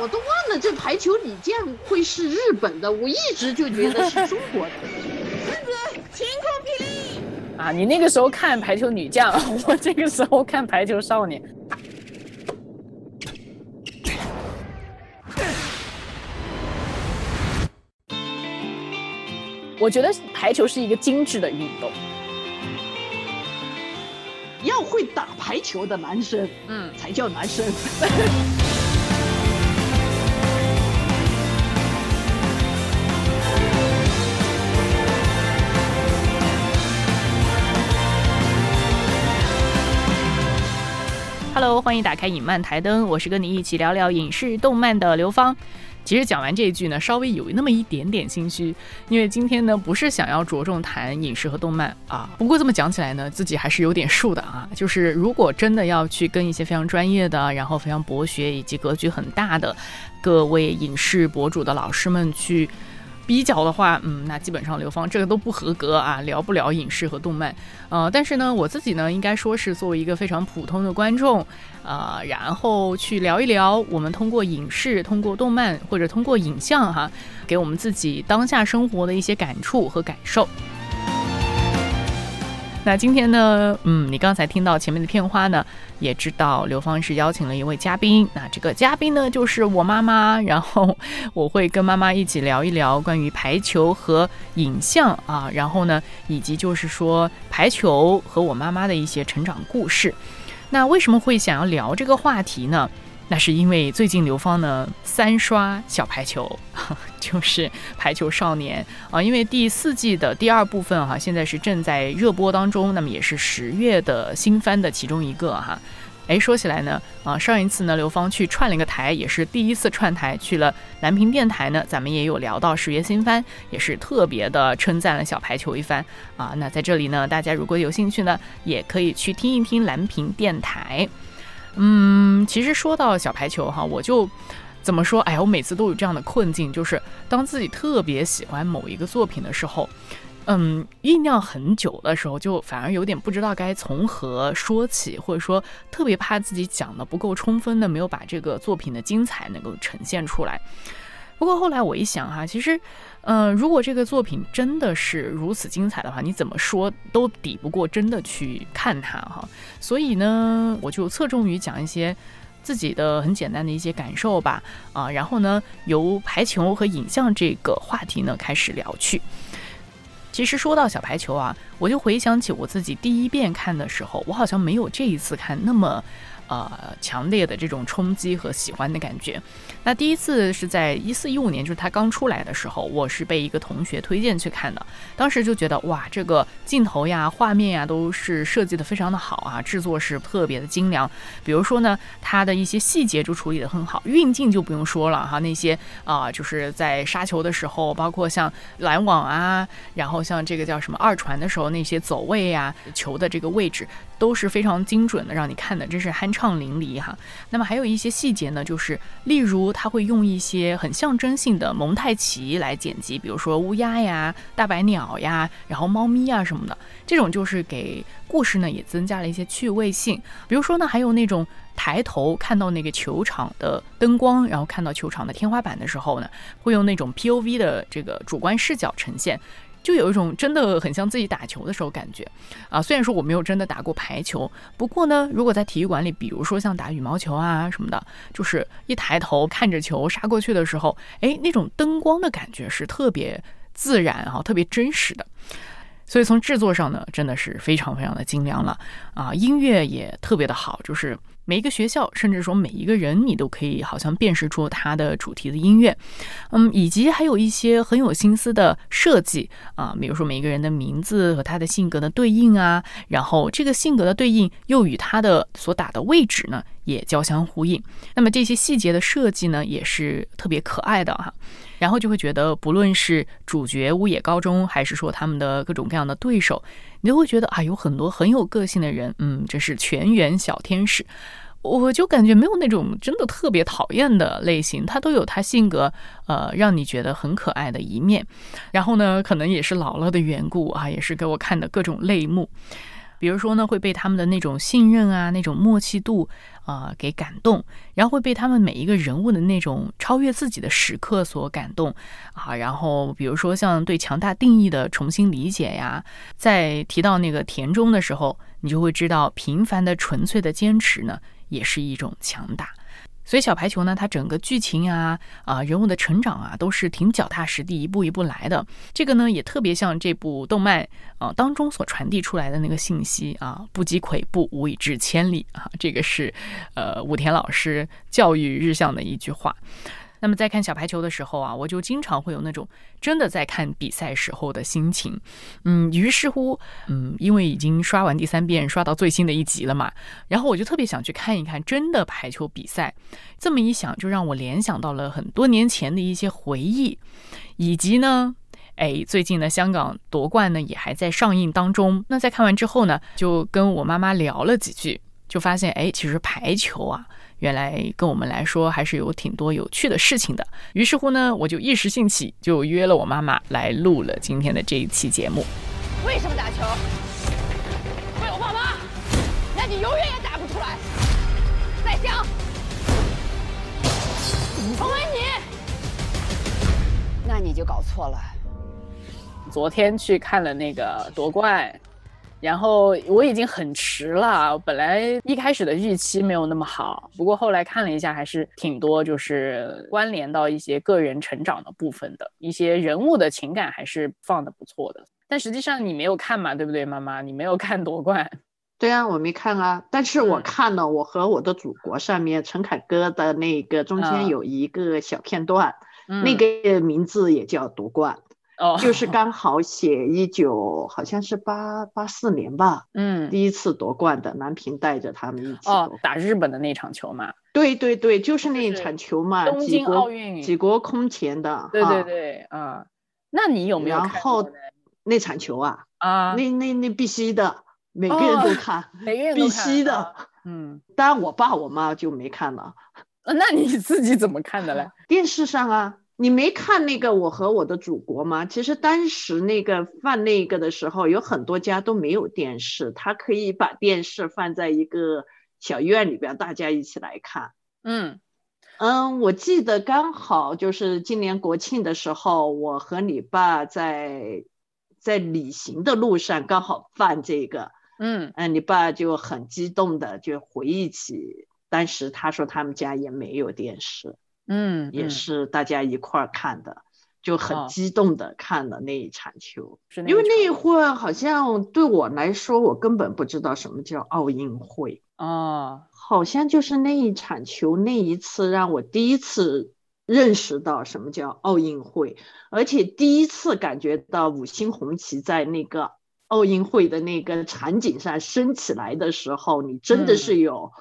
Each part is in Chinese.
我都忘了这排球女将会是日本的，我一直就觉得是中国的。孙子，晴空霹雳！啊，你那个时候看排球女将，我这个时候看排球少年。我觉得排球是一个精致的运动。要会打排球的男生，嗯，才叫男生。Hello，欢迎打开影漫台灯，我是跟你一起聊聊影视动漫的刘芳。其实讲完这一句呢，稍微有那么一点点心虚，因为今天呢不是想要着重谈影视和动漫啊。不过这么讲起来呢，自己还是有点数的啊。就是如果真的要去跟一些非常专业的，然后非常博学以及格局很大的各位影视博主的老师们去。比较的话，嗯，那基本上刘芳这个都不合格啊，聊不了影视和动漫，呃，但是呢，我自己呢，应该说是作为一个非常普通的观众，呃，然后去聊一聊我们通过影视、通过动漫或者通过影像哈，给我们自己当下生活的一些感触和感受。那今天呢，嗯，你刚才听到前面的片花呢，也知道刘芳是邀请了一位嘉宾。那这个嘉宾呢，就是我妈妈。然后我会跟妈妈一起聊一聊关于排球和影像啊，然后呢，以及就是说排球和我妈妈的一些成长故事。那为什么会想要聊这个话题呢？那是因为最近刘芳呢三刷小排球，就是排球少年啊，因为第四季的第二部分哈，现在是正在热播当中，那么也是十月的新番的其中一个哈。哎，说起来呢，啊，上一次呢刘芳去串了一个台，也是第一次串台去了蓝屏电台呢，咱们也有聊到十月新番，也是特别的称赞了小排球一番啊。那在这里呢，大家如果有兴趣呢，也可以去听一听蓝屏电台。嗯，其实说到小排球哈，我就怎么说？哎呀，我每次都有这样的困境，就是当自己特别喜欢某一个作品的时候，嗯，酝酿很久的时候，就反而有点不知道该从何说起，或者说特别怕自己讲的不够充分的，没有把这个作品的精彩能够呈现出来。不过后来我一想哈，其实，嗯，如果这个作品真的是如此精彩的话，你怎么说都抵不过真的去看它哈。所以呢，我就侧重于讲一些自己的很简单的一些感受吧，啊，然后呢，由排球和影像这个话题呢开始聊去。其实说到小排球啊，我就回想起我自己第一遍看的时候，我好像没有这一次看那么。呃，强烈的这种冲击和喜欢的感觉。那第一次是在一四一五年，就是它刚出来的时候，我是被一个同学推荐去看的。当时就觉得哇，这个镜头呀、画面呀都是设计的非常的好啊，制作是特别的精良。比如说呢，它的一些细节就处理的很好，运镜就不用说了哈，那些啊，就是在杀球的时候，包括像拦网啊，然后像这个叫什么二传的时候，那些走位呀、球的这个位置。都是非常精准的，让你看的真是酣畅淋漓哈。那么还有一些细节呢，就是例如他会用一些很象征性的蒙太奇来剪辑，比如说乌鸦呀、大白鸟呀，然后猫咪啊什么的，这种就是给故事呢也增加了一些趣味性。比如说呢，还有那种抬头看到那个球场的灯光，然后看到球场的天花板的时候呢，会用那种 POV 的这个主观视角呈现。就有一种真的很像自己打球的时候感觉，啊，虽然说我没有真的打过排球，不过呢，如果在体育馆里，比如说像打羽毛球啊什么的，就是一抬头看着球杀过去的时候，哎，那种灯光的感觉是特别自然哈，特别真实的。所以从制作上呢，真的是非常非常的精良了啊，音乐也特别的好，就是。每一个学校，甚至说每一个人，你都可以好像辨识出它的主题的音乐，嗯，以及还有一些很有心思的设计啊，比如说每一个人的名字和他的性格的对应啊，然后这个性格的对应又与他的所打的位置呢也交相呼应，那么这些细节的设计呢也是特别可爱的哈。然后就会觉得，不论是主角乌野高中，还是说他们的各种各样的对手，你就会觉得啊，有很多很有个性的人，嗯，这是全员小天使。我就感觉没有那种真的特别讨厌的类型，他都有他性格，呃，让你觉得很可爱的一面。然后呢，可能也是老了的缘故啊，也是给我看的各种泪目。比如说呢，会被他们的那种信任啊、那种默契度啊、给感动，然后会被他们每一个人物的那种超越自己的时刻所感动啊。然后比如说像对强大定义的重新理解呀，在提到那个田中的时候，你就会知道平凡的纯粹的坚持呢，也是一种强大。所以小排球呢，它整个剧情啊啊人物的成长啊，都是挺脚踏实地，一步一步来的。这个呢，也特别像这部动漫啊当中所传递出来的那个信息啊，不积跬步，无以至千里啊。这个是呃武田老师教育日向的一句话。那么在看小排球的时候啊，我就经常会有那种真的在看比赛时候的心情，嗯，于是乎，嗯，因为已经刷完第三遍，刷到最新的一集了嘛，然后我就特别想去看一看真的排球比赛。这么一想，就让我联想到了很多年前的一些回忆，以及呢，哎，最近呢，香港夺冠呢也还在上映当中。那在看完之后呢，就跟我妈妈聊了几句，就发现，哎，其实排球啊。原来跟我们来说还是有挺多有趣的事情的。于是乎呢，我就一时兴起，就约了我妈妈来录了今天的这一期节目。为什么打球？为我爸妈？那你永远也打不出来。再想，成为你，那你就搞错了。昨天去看了那个夺冠。然后我已经很迟了，本来一开始的预期没有那么好，不过后来看了一下，还是挺多，就是关联到一些个人成长的部分的一些人物的情感，还是放的不错的。但实际上你没有看嘛，对不对，妈妈？你没有看夺冠？对啊，我没看啊，但是我看了《我和我的祖国》上面陈凯歌的那个中间有一个小片段，那个名字也叫夺冠。哦，就是刚好写一九，好像是八八四年吧，嗯，第一次夺冠的南平带着他们一起哦打日本的那场球嘛，对对对，就是那一场球嘛，东京奥运几国空前的，对对对，啊，那你有没有？然后那场球啊，啊，那那那必须的，每个人都看，每个人必须的，嗯，当然我爸我妈就没看了，那你自己怎么看的嘞？电视上啊。你没看那个我和我的祖国吗？其实当时那个放那个的时候，有很多家都没有电视，他可以把电视放在一个小院里边，大家一起来看。嗯嗯，我记得刚好就是今年国庆的时候，我和你爸在在旅行的路上刚好放这个。嗯嗯，你爸就很激动的就回忆起当时他说他们家也没有电视。嗯，也是大家一块儿看的，就很激动的看了那一场球。因为那一会儿好像对我来说，我根本不知道什么叫奥运会哦，好像就是那一场球那一次让我第一次认识到什么叫奥运会，而且第一次感觉到五星红旗在那个奥运会的那个场景上升起来的时候，你真的是有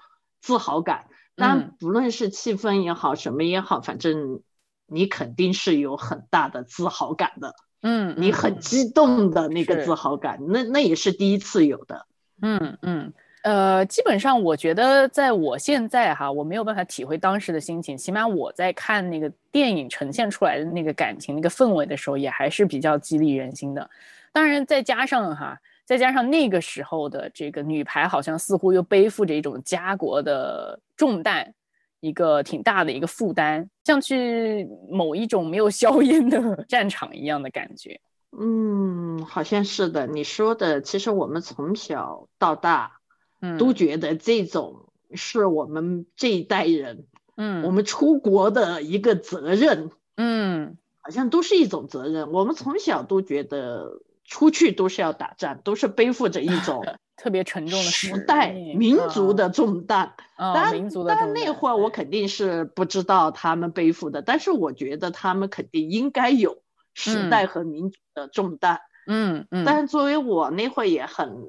自豪感。但不论是气氛也好，什么也好，反正你肯定是有很大的自豪感的。嗯，你很激动的那个自豪感，那那也是第一次有的。嗯嗯，呃，基本上我觉得，在我现在哈，我没有办法体会当时的心情，起码我在看那个电影呈现出来的那个感情、那个氛围的时候，也还是比较激励人心的。当然，再加上哈。再加上那个时候的这个女排，好像似乎又背负着一种家国的重担，一个挺大的一个负担，像去某一种没有硝烟的 战场一样的感觉。嗯，好像是的。你说的，其实我们从小到大，嗯，都觉得这种是我们这一代人，嗯，我们出国的一个责任，嗯，好像都是一种责任。我们从小都觉得。出去都是要打仗，都是背负着一种 特别沉重的时代民族的重担。当民族的但那会儿我肯定是不知道他们背负的，但是我觉得他们肯定应该有时代和民族的重担。嗯嗯。但是作为我那会儿也很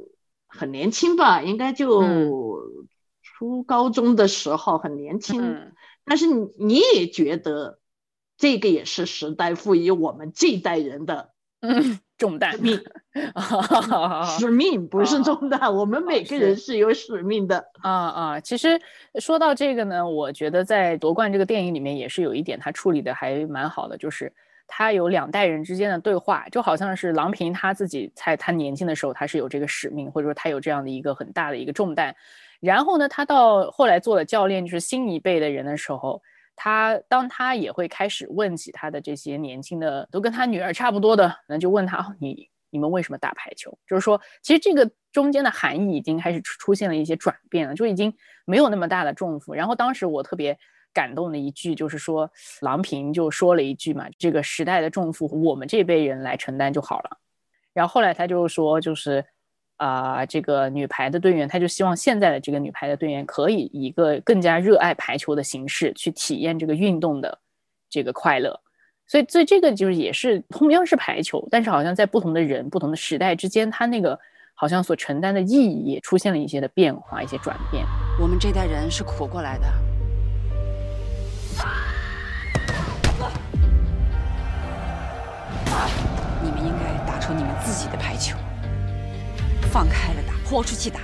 很年轻吧，应该就初高中的时候很年轻。但是你你也觉得这个也是时代赋予我们这一代人的。嗯，重担，使命，使命不是重担，我们每个人是有使命的。啊啊，其实说到这个呢，我觉得在夺冠这个电影里面也是有一点，他处理的还蛮好的，就是。他有两代人之间的对话，就好像是郎平他自己在他年轻的时候，他是有这个使命，或者说他有这样的一个很大的一个重担。然后呢，他到后来做了教练，就是新一辈的人的时候，他当他也会开始问起他的这些年轻的，都跟他女儿差不多的，那就问他哦，你你们为什么打排球？就是说，其实这个中间的含义已经开始出出现了一些转变了，就已经没有那么大的重负。然后当时我特别。感动的一句就是说，郎平就说了一句嘛，这个时代的重负我们这辈人来承担就好了。然后后来他就说，就是啊，这个女排的队员，他就希望现在的这个女排的队员可以以一个更加热爱排球的形式去体验这个运动的这个快乐。所以，所以这个就是也是同样是排球，但是好像在不同的人、不同的时代之间，他那个好像所承担的意义也出现了一些的变化、一些转变。我们这代人是苦过来的。你们应该打出你们自己的排球，放开了打，豁出去打。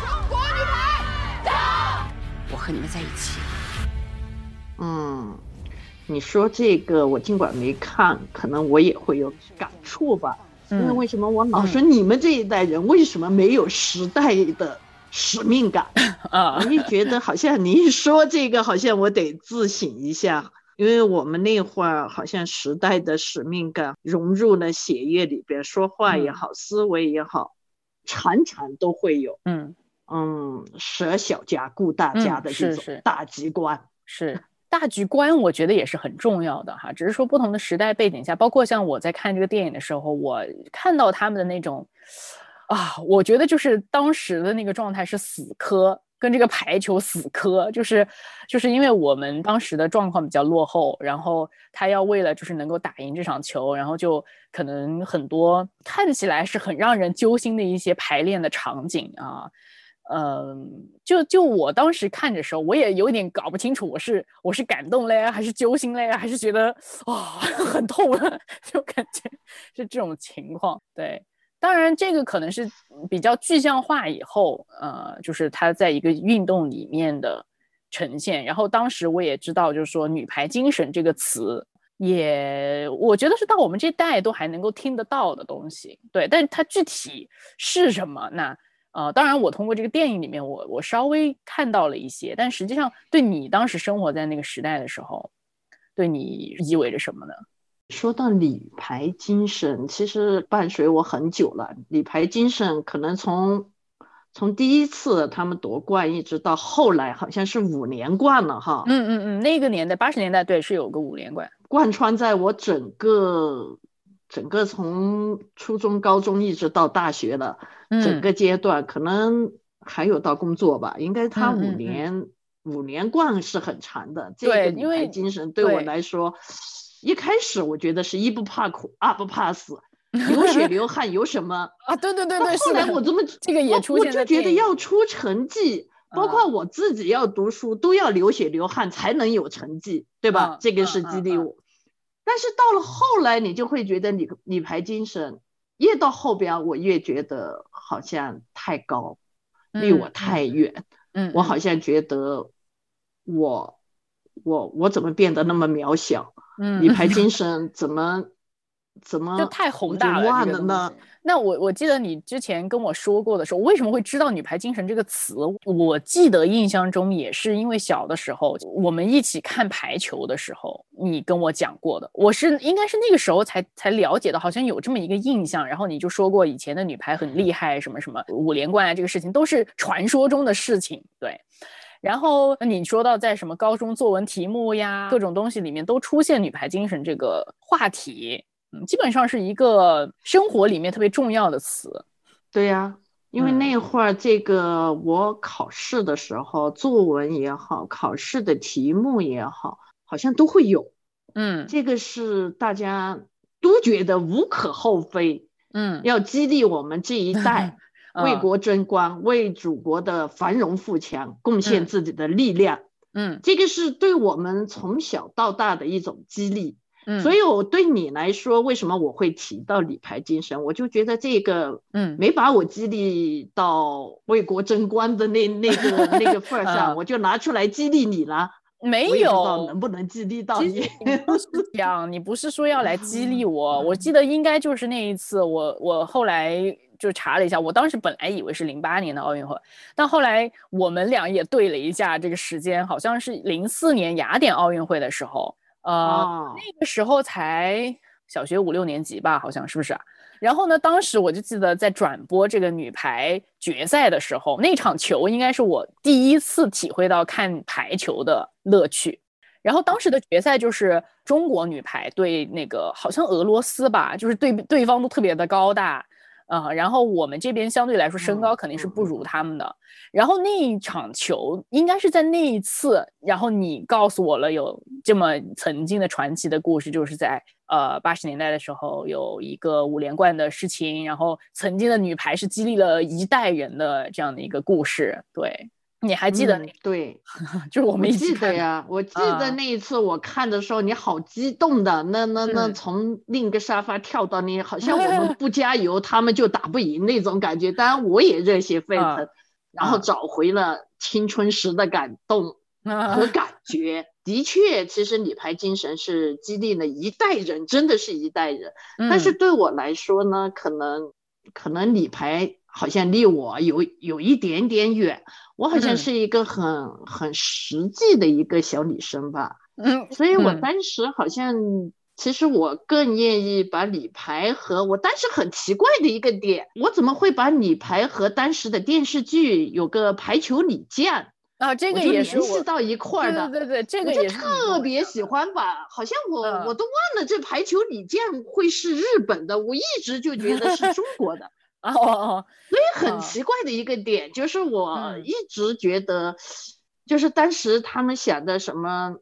中国女排，打！我和你们在一起。嗯，你说这个，我尽管没看，可能我也会有感触吧。因为为什么我老说你们这一代人为什么没有时代的？使命感 啊！我一觉得好像你一说这个，好像我得自省一下，因为我们那会儿好像时代的使命感融入了血液里边，说话也好，思维也好，常常都会有。嗯嗯，舍小家顾大家的这种大局观是大局观，我觉得也是很重要的哈。只是说不同的时代背景下，包括像我在看这个电影的时候，我看到他们的那种。啊，我觉得就是当时的那个状态是死磕，跟这个排球死磕，就是就是因为我们当时的状况比较落后，然后他要为了就是能够打赢这场球，然后就可能很多看起来是很让人揪心的一些排练的场景啊，嗯，就就我当时看的时候，我也有点搞不清楚，我是我是感动嘞，还是揪心嘞，还是觉得哇 很痛，就感觉是这种情况，对。当然，这个可能是比较具象化以后，呃，就是它在一个运动里面的呈现。然后当时我也知道，就是说“女排精神”这个词，也我觉得是到我们这代都还能够听得到的东西。对，但是它具体是什么？那呃，当然我通过这个电影里面，我我稍微看到了一些，但实际上对你当时生活在那个时代的时候，对你意味着什么呢？说到女排精神，其实伴随我很久了。女排精神可能从从第一次他们夺冠，一直到后来，好像是五连冠了哈。嗯嗯嗯，那个年代八十年代对是有个五连冠，贯穿在我整个整个从初中、高中一直到大学的整个阶段，可能还有到工作吧。应该他五年五连冠是很长的。这个女排精神对我来说。一开始我觉得是一不怕苦，二不怕死，流血流汗有什么 啊？对对对对，后来我这么这个也出现我就觉得要出成绩，包括我自己要读书都要流血流汗才能有成绩，对吧？这个是激励我。但是到了后来，你就会觉得你你排精神越到后边，我越觉得好像太高，离我太远。嗯，我好像觉得我我我怎么变得那么渺小？嗯，女排精神怎么怎么就太宏大了呢？那我我记得你之前跟我说过的时候，我为什么会知道“女排精神”这个词？我记得印象中也是因为小的时候我们一起看排球的时候，你跟我讲过的。我是应该是那个时候才才了解的，好像有这么一个印象。然后你就说过以前的女排很厉害，什么什么五连冠啊，这个事情都是传说中的事情。对。然后你说到在什么高中作文题目呀，各种东西里面都出现女排精神这个话题，嗯，基本上是一个生活里面特别重要的词。对呀，因为那会儿这个我考试的时候，作文也好，考试的题目也好，好像都会有。嗯，这个是大家都觉得无可厚非。嗯，要激励我们这一代。为国争光，为祖国的繁荣富强贡献自己的力量。嗯，这个是对我们从小到大的一种激励。嗯，所以我对你来说，为什么我会提到女排精神？我就觉得这个，嗯，没把我激励到为国争光的那那个那个份儿上，我就拿出来激励你了。没有能不能激励到。你不是这样，你不是说要来激励我，我记得应该就是那一次我，我后来就查了一下，我当时本来以为是零八年的奥运会，但后来我们俩也对了一下这个时间，好像是零四年雅典奥运会的时候，呃，哦，那个时候才小学五六年级吧，好像是不是啊？然后呢，当时我就记得在转播这个女排决赛的时候，那场球应该是我第一次体会到看排球的乐趣。然后当时的决赛就是中国女排对那个好像俄罗斯吧，就是对对方都特别的高大，啊、然后我们这边相对来说身高嗯肯定是嗯不如他们的。然后那一场球应该是在那一次，然后你告诉我了有这么曾经的传奇的故事，就是在呃八十年代的时候有一个五连冠的事情，然后曾经的女排是激励了一代人的这样的一个故事。对，你还记得那嗯对，就是我我们一起的记得呀，我记啊得那一次我看的时候，你好激动的，那那那嗯从另一个沙发跳到那，好像我们 不加油，他们就打不赢那种感觉。当然我也热血沸啊腾，然后啊找回了青春时的感动 和感觉。的确，其实女排精神是激励了一代人，真的是一代人。但是嗯对我来说呢，可能可能女排好像离我有有一点点远，我好像嗯是一个很很实际的一个小女生吧，嗯，所以我嗯当时好像。其实我更愿意把女排和我当时很奇怪的一个点，我怎么会把女排和当时的电视剧有个排球李健，啊，这个也是我系到一块儿的。对对对，这个也特别喜欢吧，好像我、嗯我都忘了这排球李健会是日本的，我一直就觉得是中国的，哦哦哦，所以很嗯奇怪的一个点就是我嗯。一直觉得，就是当时他们想的什么，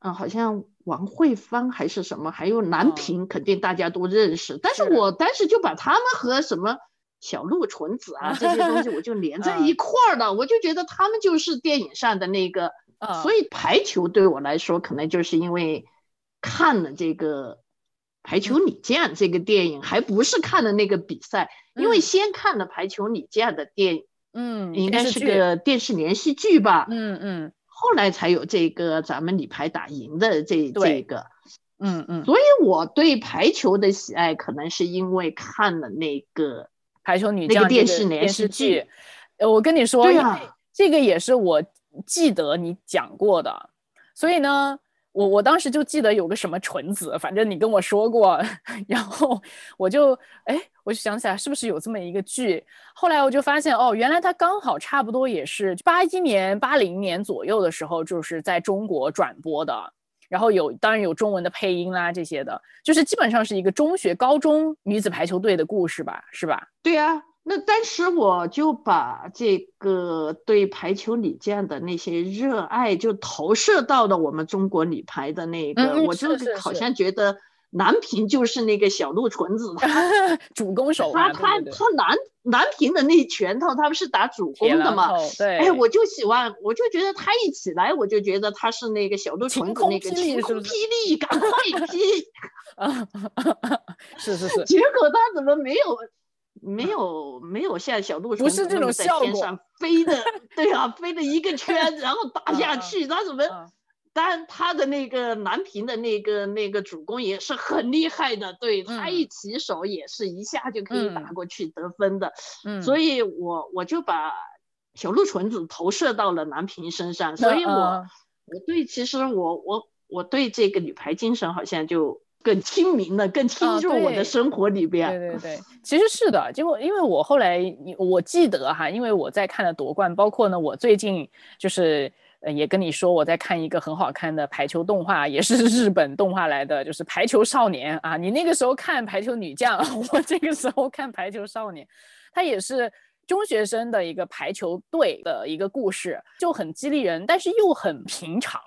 嗯、好像王慧芳还是什么，还有南哦。平，肯定大家都认识，但是是我当时就把他们和什么。小鹿纯子啊，这些东西我就连在嗯。一块儿了，我就觉得他们就是电影上的那个嗯。所以排球对我来说，可能就是因为看了这个《排球女将》这个电影，还不是看的那个比赛，因为嗯先看了《排球女将》的电影，嗯，应该是个电视连续剧吧，嗯嗯。后来才有这个咱们女排打赢的这这个，嗯嗯，所以我对排球的喜爱，可能是因为看了那个。排球女那个电视连续剧。剧，呃，我跟你说，对啊。这个也是我记得你讲过的，所以呢，我我当时就记得有个什么纯子，反正你跟我说过，然后我就哎，我就想起来是不是有这么一个剧，后来我就发现哦，原来它刚好差不多也是八一年、八零年左右的时候，就是在中国转播的。然后有，当然有中文的配音啦，这些的，就是基本上是一个中学、高中女子排球队的故事吧，是吧？对啊，那当时我就把这个对排球女将的那些热爱，就投射到了我们中国女排的那个，我就好像觉得南平就是那个小鹿纯子，她 主攻手 她啊，对她对对她南南平的那拳头，他们是打主攻的嘛。头对，哎，我就喜欢，我就觉得她一起来，我就觉得她是那个小鹿纯子那个晴空霹雳，赶快 劈！啊，是是是，结果他怎么没有没有没有像小鹿不是这纯子那么种效果在天上飞的？对啊，飞了一个圈，然后打下去，他怎么？嗯当然，他的那个南平的那个那个主攻也是很厉害的，对他嗯一起手也是一下就可以打嗯过去得分的，嗯，所以以我我就把小鹿纯子投射到了南平身上，所以我。嗯我对，其实我我我对这个女排精神好像就更亲民的，更侵啊入我的生活里边。对对对，其实是的，结果因为我后来我记得哈，因为我在看了夺冠，包括呢，我最近就是呃也跟你说我在看一个很好看的排球动画，也是日本动画来的，就是《排球少年》啊。你那个时候看《排球女将》，我这个时候看《排球少年》，它也是。中学生的一个排球队的一个故事，就很激励人，但是又很平常。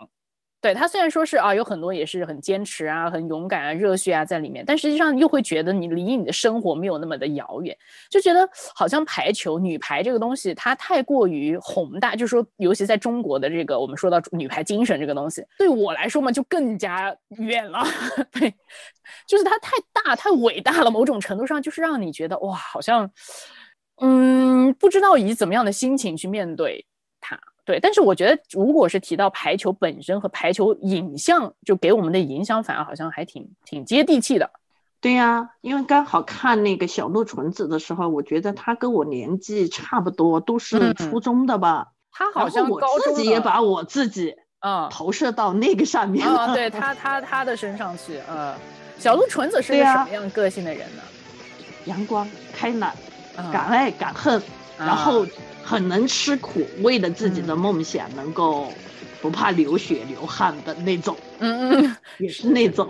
对他虽然说是啊，有很多也是很坚持啊、很勇敢啊、热血啊在里面，但实际上又会觉得你离你的生活没有那么的遥远，就觉得好像排球、女排这个东西它太过于宏大，就是说，尤其在中国的这个我们说到女排精神这个东西，对我来说嘛，就更加远了。对，就是它太大、太伟大了，某种程度上就是让你觉得哇，好像嗯，不知道以怎么样的心情去面对它。对，但是我觉得，如果是提到排球本身和排球影像，就给我们的影响，反而好像还挺挺接地气的。对呀，因为刚好看那个小鹿纯子的时候，我觉得他跟我年纪差不多，都是初中的吧。他好像我自己也把我自己嗯投射到那个上面了。对他他他的身上去，嗯，小鹿纯子是个什么样个性的人呢？阳光开朗，敢爱敢恨，然后很能吃苦，为了自己的梦想能够不怕流血流汗的那种。嗯嗯，也是那种。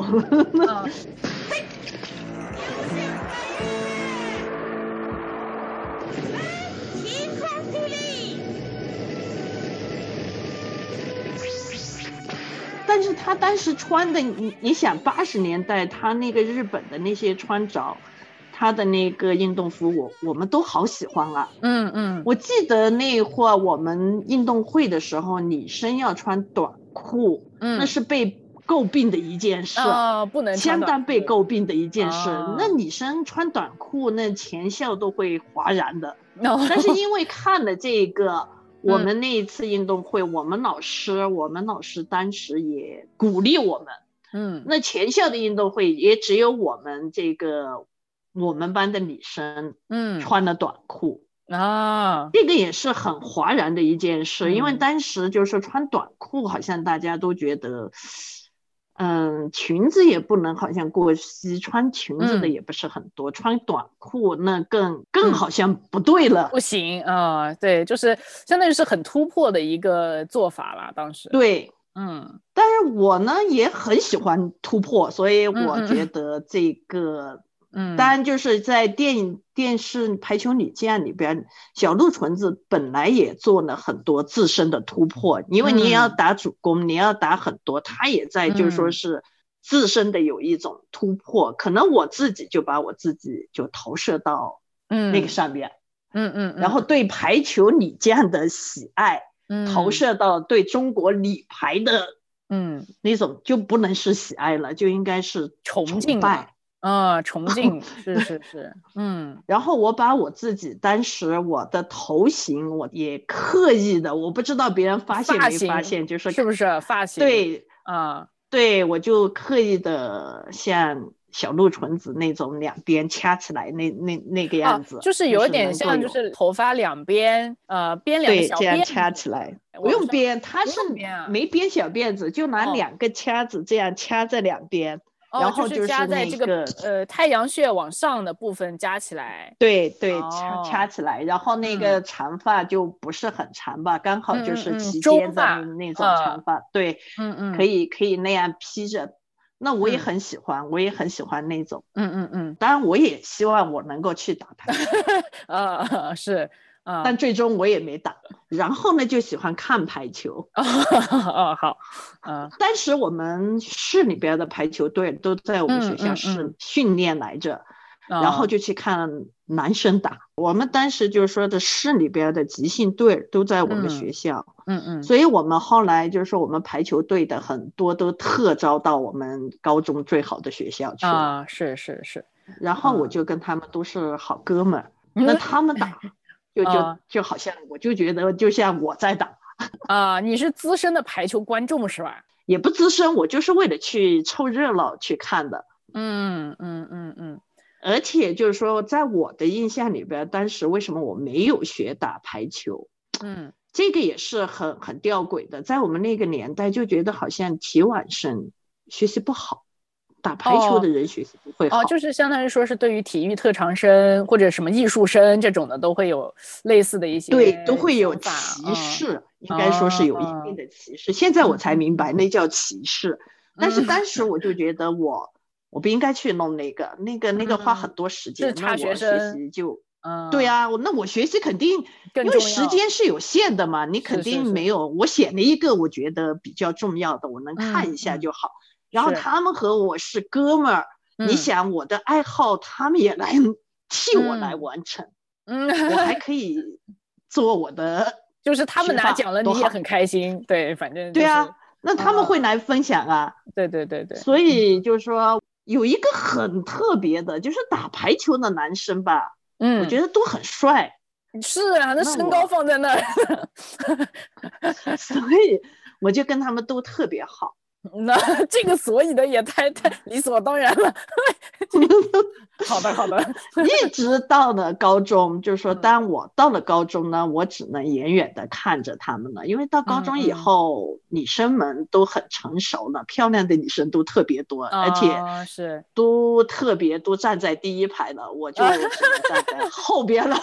但是他当时穿的，你你想八十年代他那个日本的那些穿着，他的那个运动服，我我们都好喜欢啊。嗯嗯，我记得那会儿我们运动会的时候，女生要穿短裤，嗯，那是被诟病的一件事啊，不能相当被诟病的一件事。那女生穿短裤，那全校都会哗然的。但是因为看了这个。我们那一次运动会，我们老师，我们老师当时也鼓励我们，嗯，那全校的运动会也只有我们这个我们班的女生，嗯，穿了短裤。啊，这个也是很哗然的一件事，因为当时就是穿短裤，好像大家都觉得。嗯，裙子也不能好像过膝，穿裙子的也不是很多，穿短裤那更更好像不对了，不行啊，对，就是相当于是很突破的一个做法了，当时。对，嗯，但是我呢也很喜欢突破，所以我觉得这个。嗯，当然就是在电影、电视《排球女将》里边，小鹿纯子本来也做了很多自身的突破，因为你也要打主攻，你要打很多，她也在就是说是自身的有一种突破。可能我自己就把我自己就投射到那个上面，嗯嗯，然后对排球女将的喜爱，投射到对中国女排的，嗯，那种就不能是喜爱了，就应该是崇敬拜。啊，崇敬是是是，嗯，然后我把我自己当时我的头型，我也刻意的，我不知道别人发现没发现，就是是不是发型？对，啊，对我就刻意的像小鹿纯子那种两边掐起来那那那个样子，就是有点像，就是头发两边呃编两个小辫，这样掐起来，不用编，他是没编小辫子，就拿两个掐子这样掐在两边。然后就是夹在这个呃太阳穴往上的部分加起来，对对，掐掐起来，然后那个长发就不是很长吧，刚好就是齐肩的那种长发，对，嗯嗯，可以可以那样披着，那我也很喜欢，我也很喜欢那种，嗯嗯嗯，当然我也希望我能够去打排，啊 是。啊！但最终我也没打。然后呢，就喜欢看排球。哦，好。嗯，当时我们市里边的排球队都在我们学校是训练来着，然后就去看男生打。我们当时就是说的市里边的集训队都在我们学校。嗯嗯。所以我们后来就是说，我们排球队的很多都特招到我们高中最好的学校去了。啊，是是是。然后我就跟他们都是好哥们儿。那他们打。就就就好像，我就觉得就像我在打啊，你是资深的排球观众是吧？也不资深，我就是为了去凑热闹去看的。嗯嗯嗯嗯。而且就是说，在我的印象里边，当时为什么我没有学打排球？嗯，这个也是很很吊诡的，在我们那个年代就觉得好像体晚生学习不好。打排球的人学习不会好，哦，就是相当于说是对于体育特长生或者什么艺术生这种的都会有类似的一些对，都会有歧视，应该说是有一定的歧视。现在我才明白那叫歧视，但是当时我就觉得我我不应该去弄那个，那个那个花很多时间，那我学习就嗯，对啊，那我学习肯定因为时间是有限的嘛，你肯定没有。我选了一个我觉得比较重要的，我能看一下就好。然后他们和我是哥们儿，你想我的爱好，他们也来替我来完成，嗯，我还可以做我的，就是他们拿奖了，你也很开心，对，反正对啊，那他们会来分享啊，对对对对，所以就是说有一个很特别的，就是打排球的男生吧，嗯，我觉得都很帅，是啊，那身高放在那儿，所以我就跟他们都特别好。那 这个所以的也太太理所当然了。好 的好的，一直到了高中，就是说，当我到了高中呢，我只能远远的看着他们了，因为到高中以后，女生们都很成熟了，漂亮的女生都特别多，而且是都特别都站在第一排了，我就只能站在后边了。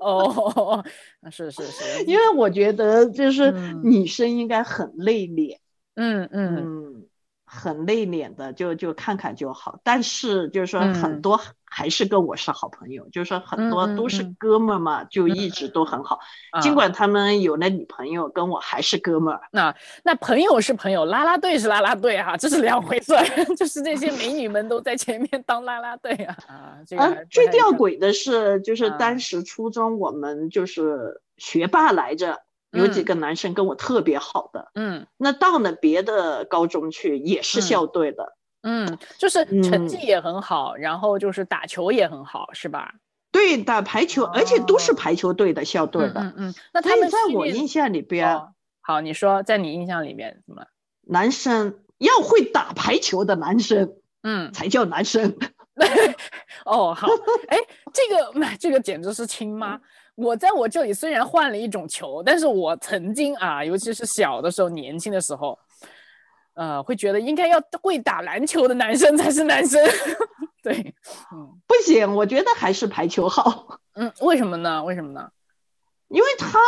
哦，是是是，因为我觉得就是女生应该很内敛。嗯嗯，很内敛的，就就看看就好。但是就是说，很多还是跟我是好朋友，就是说很多都是哥们儿嘛，就一直都很好。尽管他们有了女朋友，跟我还是哥们儿。那那朋友是朋友，拉拉队是拉拉队哈，这是两回事。就是这些美女们都在前面当拉拉队啊 啊！啊，最吊诡的是，就是当时初中我们就是学霸来着。有几个男生跟我特别好的，嗯，那到了别的高中去也是校队的，嗯，就是成绩也很好，然后就是打球也很好，是吧？对，打排球，而且都是排球队的校队的，嗯嗯。那他们在我印象里边，好，你说在你印象里面什么？男生要会打排球的男生，嗯，才叫男生。哦，好，哎，这个，这个简直是亲妈。我在我这里虽然换了一种球，但是我曾经啊，尤其是小的时候、年轻的时候，呃，会觉得应该要会打篮球的男生才是男生。对，嗯，不行，我觉得还是排球好。嗯，为什么呢？为什么呢？因为他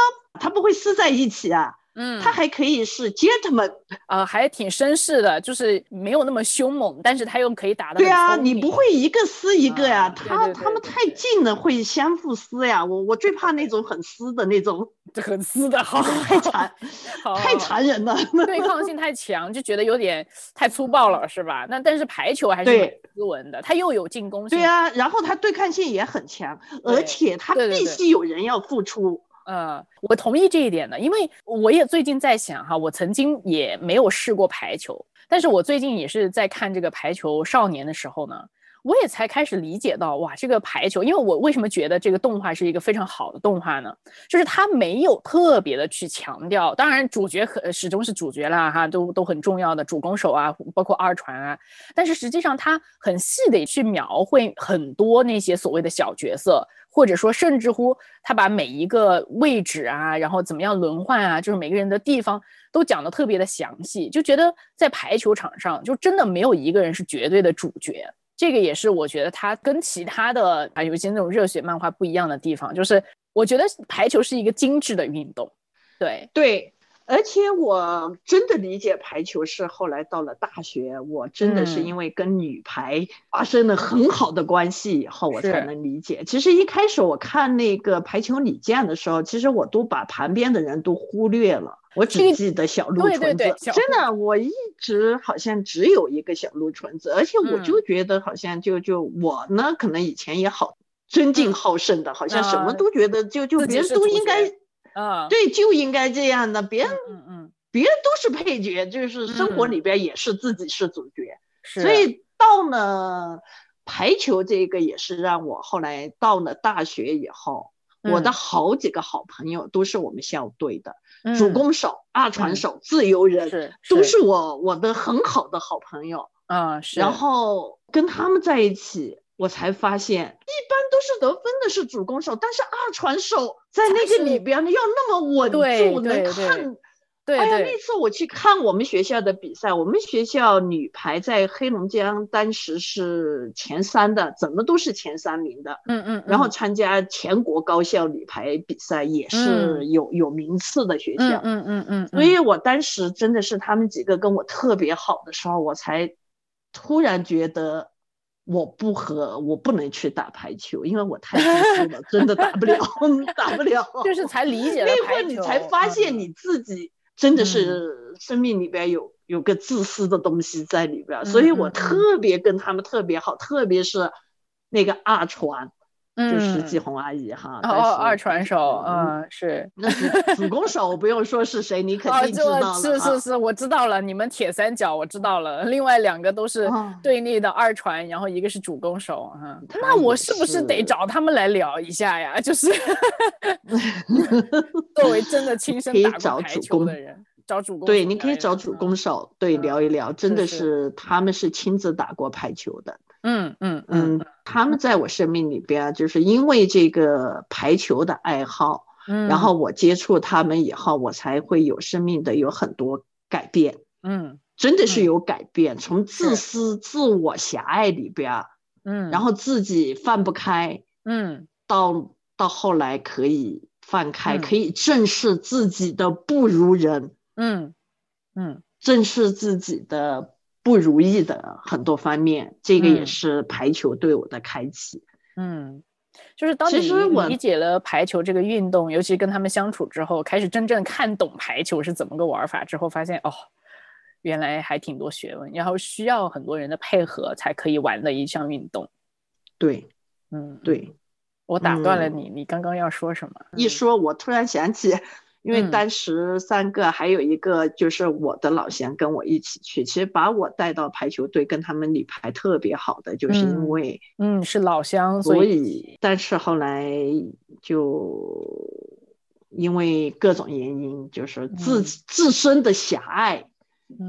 他不会撕在一起啊。嗯，他还可以是 gentleman，呃，还挺绅士的，就是没有那么凶猛，但是他又可以打的。对啊，你不会一个撕一个呀，他他们太近了会相互撕呀，我我最怕那种很撕的那种，很撕的，好，太残，太残忍了，对抗性太强，就觉得有点太粗暴了，是吧？那但是排球还是斯文的，他又有进攻性，对啊，然后他对抗性也很强，而且他必须有人要付出。呃，我同意这一点的，因为我也最近在想哈，我曾经也没有试过排球，但是我最近也是在看这个排球少年的时候呢，我也才开始理解到哇，这个排球，因为我为什么觉得这个动画是一个非常好的动画呢？就是它没有特别的去强调，当然主角可始终是主角啦哈，都都很重要的主攻手啊，包括二传啊，但是实际上它很细的去描绘很多那些所谓的小角色。或者说，甚至乎他把每一个位置啊，然后怎么样轮换啊，就是每个人的地方都讲的特别的详细，就觉得在排球场上，就真的没有一个人是绝对的主角。这个也是我觉得它跟其他的啊有一些那种热血漫画不一样的地方，就是我觉得排球是一个精致的运动。对对。而且我真的理解排球是后来到了大学，我真的是因为跟女排发生了很好的关系以后，我才能理解。其实一开始我看那个排球李健的时候，其实我都把旁边的人都忽略了，我只记得小鹿纯子。真的，我一直好像只有一个小鹿纯子，而且我就觉得好像就就我呢，可能以前也好尊敬好胜的，好像什么都觉得就就别人都应该。啊，对，就应该这样的，别人，嗯嗯，别人都是配角，就是生活里边也是自己是主角，是。所以到了排球这个也是让我后来到了大学以后，我的好几个好朋友都是我们校队的，主攻手、二传手、自由人，都是我我的很好的好朋友嗯。是。然后跟他们在一起。我才发现，一般都是得分的是主攻手，但是二传手在那个里边呢，要那么稳住，能看。对，哎呀，那次我去看我们学校的比赛，我们学校女排在黑龙江当时是前三的，怎么都是前三名的。嗯嗯。然后参加全国高校女排比赛也是有有名次的学校。嗯嗯嗯。所以我当时真的是他们几个跟我特别好的时候，我才突然觉得。我不和我不能去打排球，因为我太自私了，真的打不了，打不了。就是才理解。那会你才发现。你自己真的是生命里边有有个自私的东西在里边，所以我特别跟他们特别好，特别是那个阿传，就是嗯季红阿姨哈。哦二传手，嗯，嗯，是。那主主攻手不用说是谁，你肯哦，定知道了。是是是，我知道了，你们铁三角我知道了，另外两个都是哦队内的二传，然后一个是主攻手，哈、他那我是不是得找他们来聊一下呀？就是 作为真的亲身可以打过排找主攻球的人，找主攻对，你可以找主攻嗯手，对，嗯聊一聊，真的是是他们是亲自打过排球的。嗯嗯嗯嗯，他们在我生命里边，就是因为这个排球的爱好，嗯，然后我接触他们以后，我才会有生命的有很多改变，嗯真的是嗯。有改变，从自私、自我狭隘里边，嗯，然后自己放不开，嗯。到到后来可以放开，嗯。可以正视自己的不如人，嗯嗯。正视自己的不如意的很多方面，这个也嗯是排球对我的开启。嗯，就是当你其实我理解了排球这个运动，尤其跟他们相处之后，开始真正看懂排球是怎么个玩法之后，发现哦，原来还挺多学问，然后需要很多人的配合才可以玩的一项运动。对嗯，对，我打断了嗯你，你刚刚要说什么？一说我突然想起，因为嗯。当时三个还有一个就是我的老乡跟我一起去，其实把我带到排球队跟他们女排特别好的，就是嗯因为嗯，是老乡，所所以以，但是后来就因为各种原因，就是自嗯。自身的狭隘，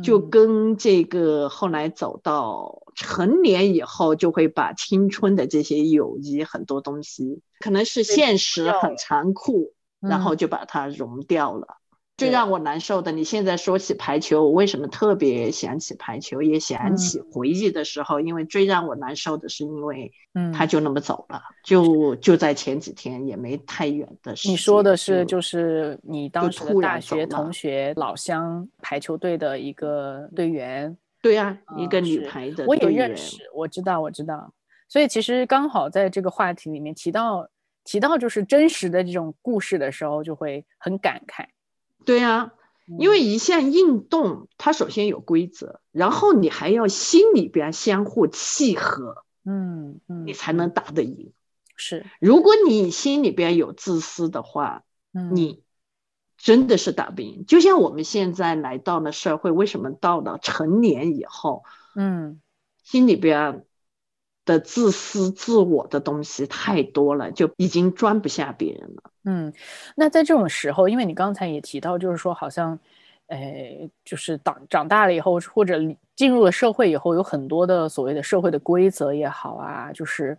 就嗯。跟这个后来走到成年以后，就会把青春的这些友谊很多东西，可能是现实很残酷，然后嗯就把它融掉了。最让我难受的，你现在说起排球，我为什么特别想起排球，也想起嗯回忆的时候，因为最让我难受的是，因为嗯他就那么走了，就就在前几天，也没太远的事。你说的是，就就是你当时大学同学、老乡排球队的一个队员，对呀、一啊个女是排的我也队员认识，我知道，我知道。所以其实刚好在这个话题里面提到提到就是真实的这种故事的时候，就会很感慨。对呀、因为一项运动，它首先有规则，然后你还要心里边相互契合，嗯嗯，你才能打得赢。是如果你心里边有自私的话，嗯你真的是打不赢。就像我们现在来到了社会，为什么到了成年以后，嗯心里边的自私自我的东西太多了，就已经装不下别人了。嗯，那在这种时候，因为你刚才也提到，就是说好像，呃，就是长长大了以后，或者进入了社会以后，有很多的所谓的社会的规则也好啊，就是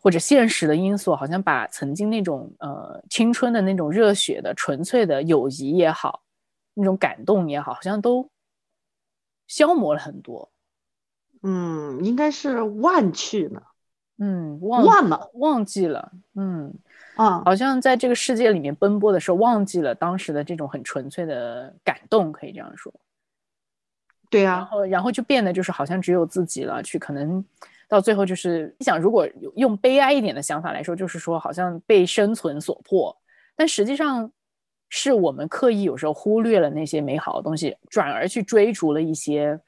或者现实的因素，好像把曾经那种呃青春的那种热血的、纯粹的友谊也好，那种感动也好，好像都消磨了很多。嗯，应该是忘去了，嗯，忘忘了忘记了，嗯。啊。好像在这个世界里面奔波的时候，忘记了当时的这种很纯粹的感动，可以这样说。对啊，后，然后就变得就是好像只有自己了，去可能到最后就是你想，如果用悲哀一点的想法来说，就是说好像被生存所迫，但实际上是我们刻意有时候忽略了那些美好的东西，转而去追逐了一些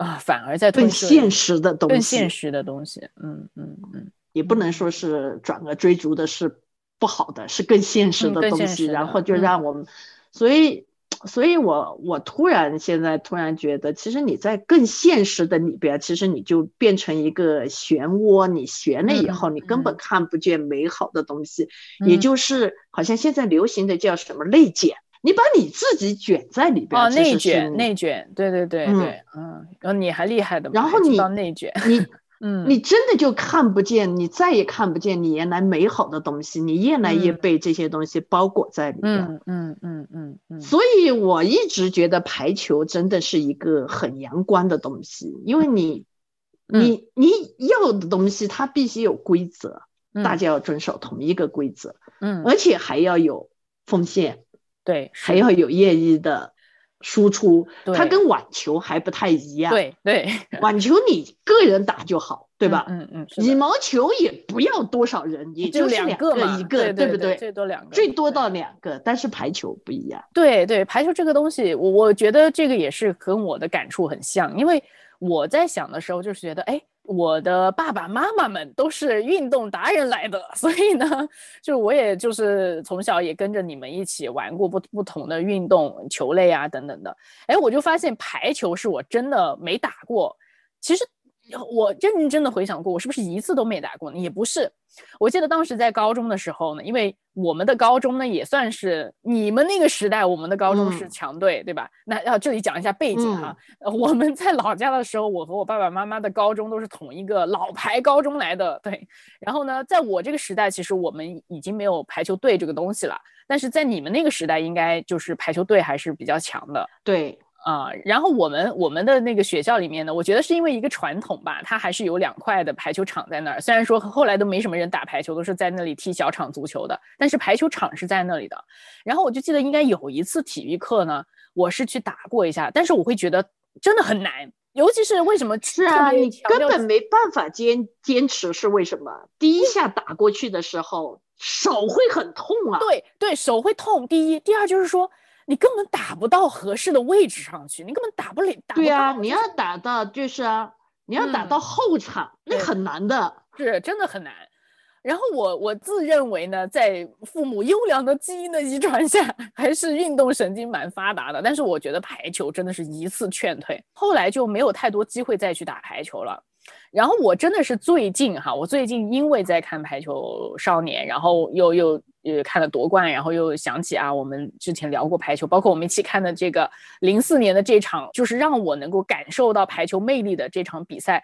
啊，反而在更现实的东西，更现实的东西。嗯嗯嗯，也不能说是转而追逐的是不好的，是更现实的东西，然后就嗯让我们，所以，所以我我突然现在突然觉得，其实你在更现实的里边，其实你就变成一个漩涡，你旋了以嗯后，你根本嗯看不见美好的东西，也嗯就是好像现在流行的叫什么内卷，你把你自己卷在里边，内卷，内卷，对对对嗯对，嗯，然后你还厉害的嘛，然后你道内卷，你嗯，你真的就看不见，你再也看不见你原来美好的东西，你越来越嗯。被这些东西包裹在里边。嗯嗯嗯嗯嗯，所以我一直觉得排球真的是一个很阳光的东西，因为你，嗯你。你要的东西它必须有规则，大嗯家要遵守同一个规则，嗯，而且还要有奉献，对，还要有业余的输出。它跟网球还不太一样，，对对，网球你个人打就好，对吧？嗯嗯，羽毛球也不要多少人，也就是两个嘛，一个，对不对？最多两个，最多到两个，但是排球不一样。对对，排球这个东西，我我觉得这个也是跟我的感触很像，因为我在想的时候就是觉得，哎，我的爸爸妈妈们都是运动达人来的，所以呢，就我也就是从小也跟着你们一起玩过不不同的运动球类啊等等的。哎，我就发现排球是我真的没打过。其实我认真的回想过，我是不是一次都没打过呢？也不是。我记得当时在高中的时候呢，因为我们的高中呢也算是你们那个时代，我们的高中是强队，对吧？那要这里讲一下背景哈。呃，我们在老家的时候，我和我爸爸妈妈的高中都是同一个老牌高中来的，对。然后呢，在我这个时代，其实我们已经没有排球队这个东西了，但是在你们那个时代，应该就是排球队还是比较强的，对。啊，然后我们我们的那个学校里面呢，我觉得是因为一个传统吧，它还是有两块的排球场在那儿。虽然说后来都没什么人打排球，都是在那里踢小场足球的，但是排球场是在那里的。然后我就记得应该有一次体育课呢，我是去打过一下，但是我会觉得真的很难，尤其是为什么？是啊，你根本没办法坚坚持，是为什么？第一下打过去的时候，手会很痛啊。对对，手会痛。第一，第二就是说。你根本打不到合适的位置上去，你根本打不了。对呀，你要打到就是啊，你要打到后场，那很难的，是真的很难。然后我我自认为呢，在父母优良的基因的遗传下，还是运动神经蛮发达的。但是我觉得排球真的是一次劝退，后来就没有太多机会再去打排球了。然后我真的是最近哈，我最近因为在看排球少年，然后又又又看了夺冠，然后又想起啊，我们之前聊过排球，包括我们一起看的这个零四年的这场，就是让我能够感受到排球魅力的这场比赛，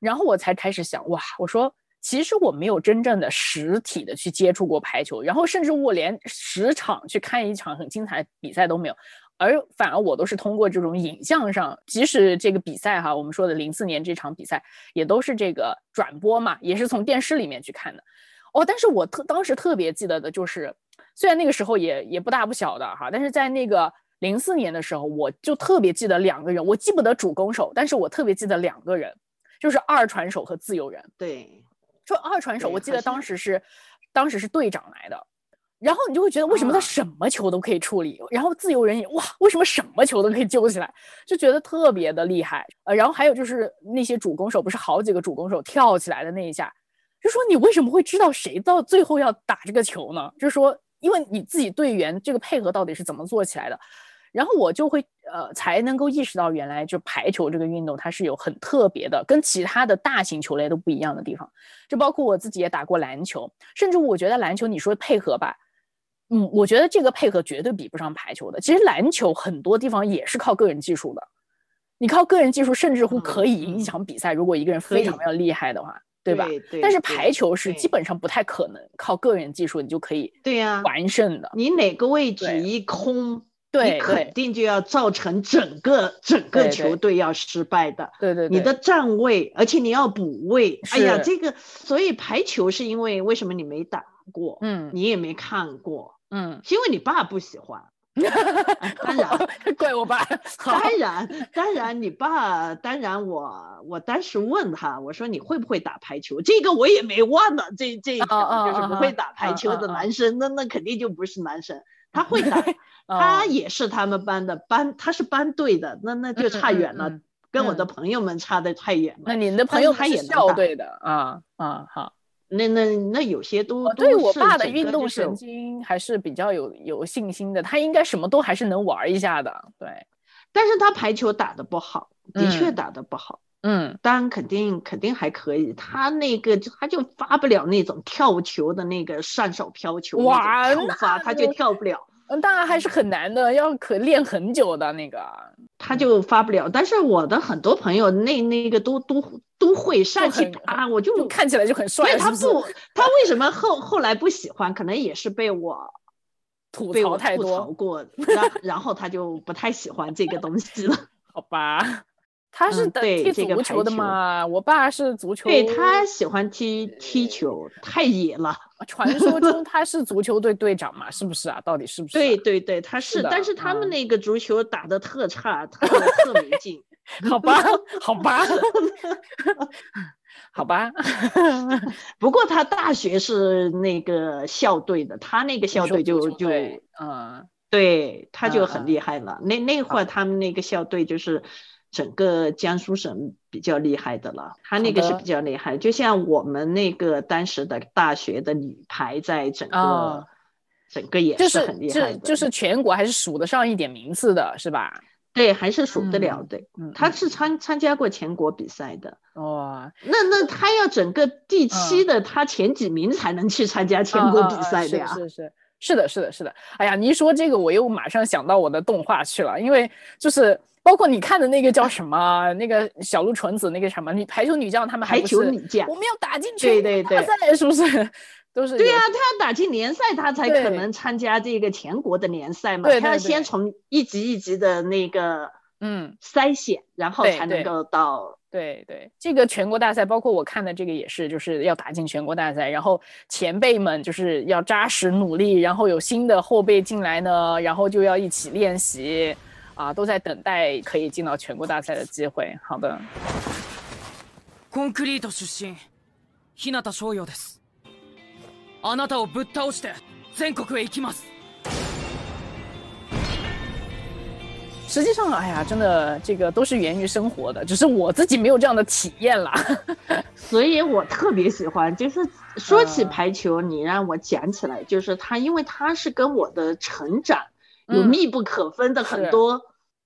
然后我才开始想哇，我说其实我没有真正的实体的去接触过排球，然后甚至我连十场去看一场很精彩的比赛都没有。而反而我都是通过这种影像上，即使这个比赛哈，我们说的零四年这场比赛也都是这个转播嘛，也是从电视里面去看的。哦，但是我特当时特别记得的就是，虽然那个时候也也不大不小的哈，但是在那个零四年的时候，我就特别记得两个人，我记不得主攻手，但是我特别记得两个人，就是二传手和自由人。对，说二传手，我记得当时是当时是队长来的。然后你就会觉得，为什么他什么球都可以处理？然后自由人也哇，为什么什么球都可以救起来？就觉得特别的厉害。呃，然后还有就是那些主攻手，不是好几个主攻手跳起来的那一下，就说你为什么会知道谁到最后要打这个球呢？就是说，因为你自己队员这个配合到底是怎么做起来的？然后我就会呃才能够意识到，原来就排球这个运动它是有很特别的，跟其他的大型球类都不一样的地方。就包括我自己也打过篮球，甚至我觉得篮球你说配合吧。嗯，我觉得这个配合绝对比不上排球的。其实篮球很多地方也是靠个人技术的，你靠个人技术，甚至乎可以赢一场比赛。如果一个人非常非常厉害的话，对吧？对但是排球是基本上不太可能靠个人技术你就可以对呀完胜的。你哪个位置一空，对，肯定就要造成整个整个球队要失败的。对对，你的站位，而且你要补位。哎呀，这个，所以排球是因为为什么你没打过？嗯，你也没看过。嗯，因为你爸不喜欢，当然 怪我爸。当然，当然你爸，当然我我当时问他，我说你会不会打排球？这个我也没忘呢，这这一条就是不会打排球的男生，那那肯定就不是男生。他会打，他也是他们班的班，他是班队的，那那就差远了，跟我的朋友们差的太远了。那你的朋友他也校队的啊啊好。那那那有些都对我爸的运动神经还是比较有有信心的，他应该什么都还是能玩一下的。对，但是他排球打的不好，的确打的不好。嗯，当然肯定肯定还可以，他那个他就发不了那种跳球的那个上手飘球哇，跳发他就跳不了。嗯，当然还是很难的，要可练很久的那个，他就发不了。但是我的很多朋友那那个都都都会上去啊，我就看起来就很帅。他不，他为什么后后来不喜欢？可能也是被我 吐槽太多过，然然后他就不太喜欢这个东西了。好吧。他是踢足球的嘛？我爸是足球，对他喜欢踢踢球，太野了。传说中 他是足球队队长嘛？是不是啊？到底是不是？对对对，他是，但是他们那个足球打的特差，特特没劲。好吧，好吧，好吧。不过他大学是那个校队的，他那个校队就就嗯，对，他就很厉害了。那那会儿他们那个校队就是。整个江苏省比较厉害的了，他那个是比较厉害。就像我们那个当时的大学的女排，在整个、啊整个也是很厉害的，就是全国还是数得上一点名次的，是吧？对，还是数得了嗯的。嗯，他是参参加过全国比赛的，哇，那那他要整个第嗯七的，他前几名才能去参加全国比赛的呀。是是是是的，是的，是的。哎呀，你一说这个，我又马上想到我的动画去了，因为就是包括你看的那个叫什么，那个小鹿纯子那个什么女排球女将，他们还排球女将我们要打进对全国对大赛，是不是？都是对呀、他要打进联赛，他才可能参加这个全国的联赛嘛。他要对对对先从一级一级的那个嗯。筛选，然后对对才能够到。对对，这个全国大赛，包括我看的这个也是，就是要打进全国大赛，然后前辈们就是要扎实努力，然后有新的后辈进来呢，然后就要一起练习，啊，都在等待可以进到全国大赛的机会。好的，コンクリート出身日向翔陽ですあなたをぶっ倒して全国へ行きます实际上，哎呀，真的这个都是源于生活的，只是我自己没有这样的体验啦。所以我特别喜欢，就是说起嗯排球，你让我讲起来，就是它，因为它是跟我的成长 有嗯密不可分的很多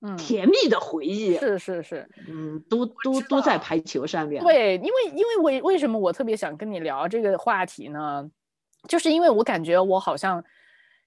嗯，甜蜜的回忆。是是是，嗯，都都都在排球上面。对，因为因为为为什么我特别想跟你聊这个话题呢？就是因为我感觉我好像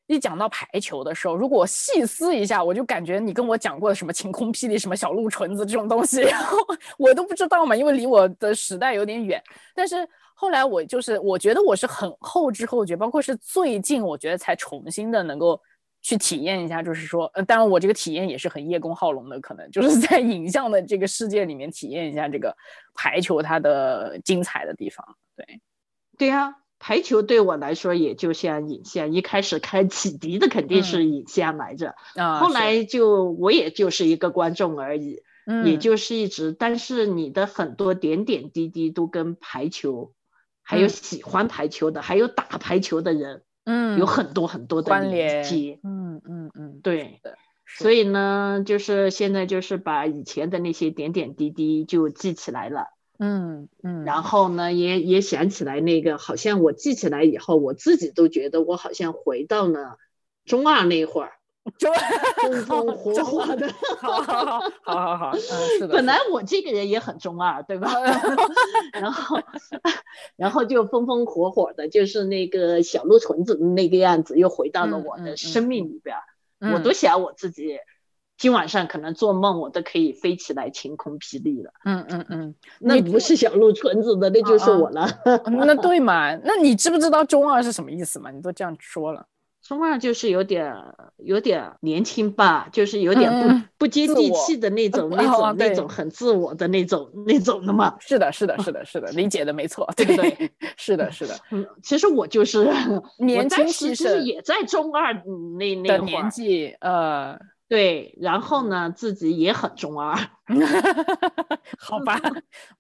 一讲到排球的时候，如果我细思一下，我就感觉你跟我讲过的什么晴空霹雳、什么小鹿纯子这种东西，然后我都不知道嘛，因为离我的时代有点远。但是后来我就是我觉得我是很后知后觉，包括是最近我觉得才重新的能够。去体验一下，就是说，呃，当然我这个体验也是很叶公好龙的，可能就是 在影像的这个世界里面体验一下这个排球它的精彩的地方。对，对呀、排球对我来说也就像影像，一开始开启迪的肯定是影像来着，啊，后来就我也就是一个观众而已，也嗯就是一直，但是你的很多点点滴滴都跟排球，还有嗯。喜欢排球的，还有打排球的人嗯。有很多很多的关联连接，，嗯嗯嗯，对。的，所以呢，就是现在就是把以前的那些点点滴滴就记起来了，嗯嗯，然。后呢，也也想起来那个，好像我记起来以后，我自己都觉得我好像回到了中二那会儿，就风风火火的。好好好好好好，嗯，是的，本来我这个人也很中二，对吧？然后，然后就风风火火的，就是那个小鹿纯子的那个样子，又回到了我的生命里边儿。我嗯都想我自己今晚上可能做梦，我都可以飞起来晴空霹雳了。嗯嗯嗯，那不是小鹿纯子的，那就是我了。那对嘛？那你知不知道中二是什么意思嘛？你都这样说了，中二就是有点有点年轻吧，就是有点不、不接地气的那种、那哦种那种很自我的那种那种的嘛。是的，是的，是的，是的，理解的没错，对不对？是的，是的，嗯，其实我就是年轻其实盛也在中二嗯那那的会，年纪，呃，对，然后呢自己也很中二，好吧，